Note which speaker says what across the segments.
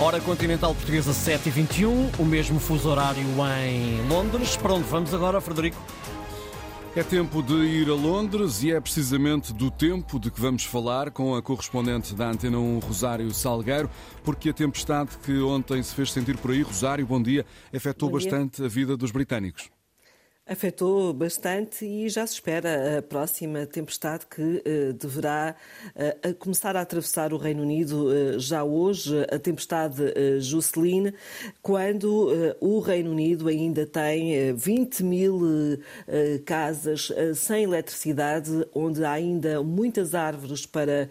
Speaker 1: Hora continental portuguesa 7h21, o mesmo fuso horário em Londres. Para onde vamos agora, Frederico?
Speaker 2: É tempo de ir a Londres e é precisamente do tempo de que vamos falar com a correspondente da Antena 1, Rosário Salgueiro, porque a tempestade que ontem se fez sentir por aí, Rosário, bom dia, afetou
Speaker 3: bom dia.
Speaker 2: bastante a vida dos britânicos.
Speaker 3: Afetou bastante e já se espera a próxima tempestade que eh, deverá eh, começar a atravessar o Reino Unido eh, já hoje, a tempestade uh, Jocelyn, quando o Reino Unido ainda tem 20 mil casas sem eletricidade, onde há ainda muitas árvores para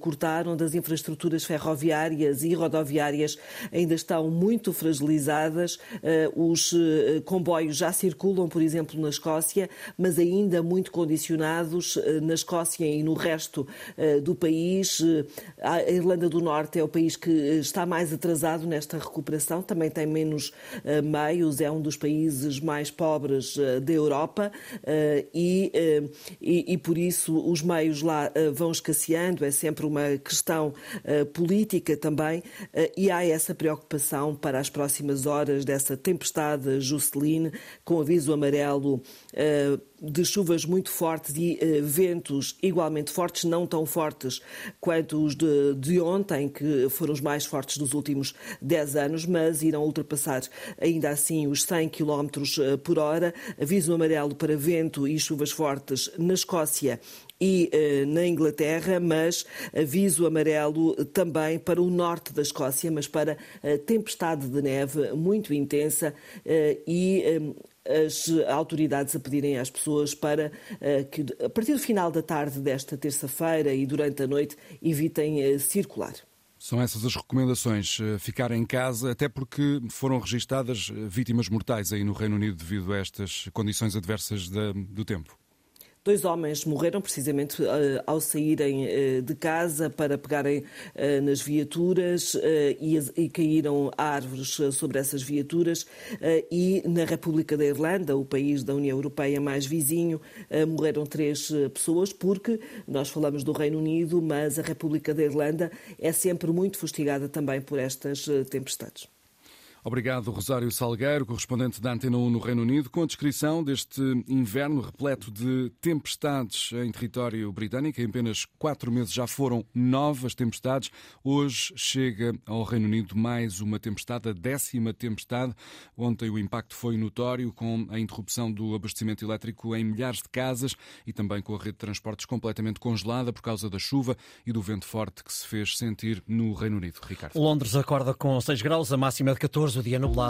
Speaker 3: cortar, onde as infraestruturas ferroviárias e rodoviárias ainda estão muito fragilizadas, os comboios já circulam, por exemplo, exemplo, na Escócia, mas ainda muito condicionados eh, na Escócia e no resto eh, do país. Eh, a Irlanda do Norte é o país que está mais atrasado nesta recuperação, também tem menos meios, é um dos países mais pobres da Europa e, e, e por isso os meios lá vão escasseando, é sempre uma questão política também, e há essa preocupação para as próximas horas dessa tempestade Jusceline, com aviso amarelo amarelo eh, de chuvas muito fortes e eh, ventos igualmente fortes, não tão fortes quanto os de, de ontem, que foram os mais fortes dos últimos 10 anos, mas irão ultrapassar ainda assim os 100 km eh, por hora. Aviso amarelo para vento e chuvas fortes na Escócia e uh, na Inglaterra, mas aviso amarelo também para o norte da Escócia, mas para tempestade de neve muito intensa uh, e as autoridades a pedirem às pessoas para uh, que, a partir do final da tarde desta terça-feira e durante a noite, evitem uh, circular.
Speaker 2: São essas as recomendações, ficar em casa, até porque foram registadas vítimas mortais aí no Reino Unido devido a estas condições adversas do tempo.
Speaker 3: Dois homens morreram precisamente uh, ao saírem uh, de casa para pegarem uh, nas viaturas e, caíram árvores sobre essas viaturas. e na República da Irlanda, o país da União Europeia mais vizinho, morreram três pessoas, porque nós falamos do Reino Unido, mas a República da Irlanda é sempre muito fustigada também por estas tempestades.
Speaker 2: Obrigado, Rosário Salgueiro, correspondente da Antena 1 no Reino Unido, com a descrição deste inverno repleto de tempestades em território britânico. Em apenas quatro meses já foram novas tempestades. Hoje chega ao Reino Unido mais uma tempestade, a décima tempestade. Ontem o impacto foi notório, com a interrupção do abastecimento elétrico em milhares de casas e também com a rede de transportes completamente congelada por causa da chuva e do vento forte que se fez sentir no Reino Unido. Ricardo.
Speaker 1: Londres acorda com 6 graus, a máxima de 14 o dia nublado.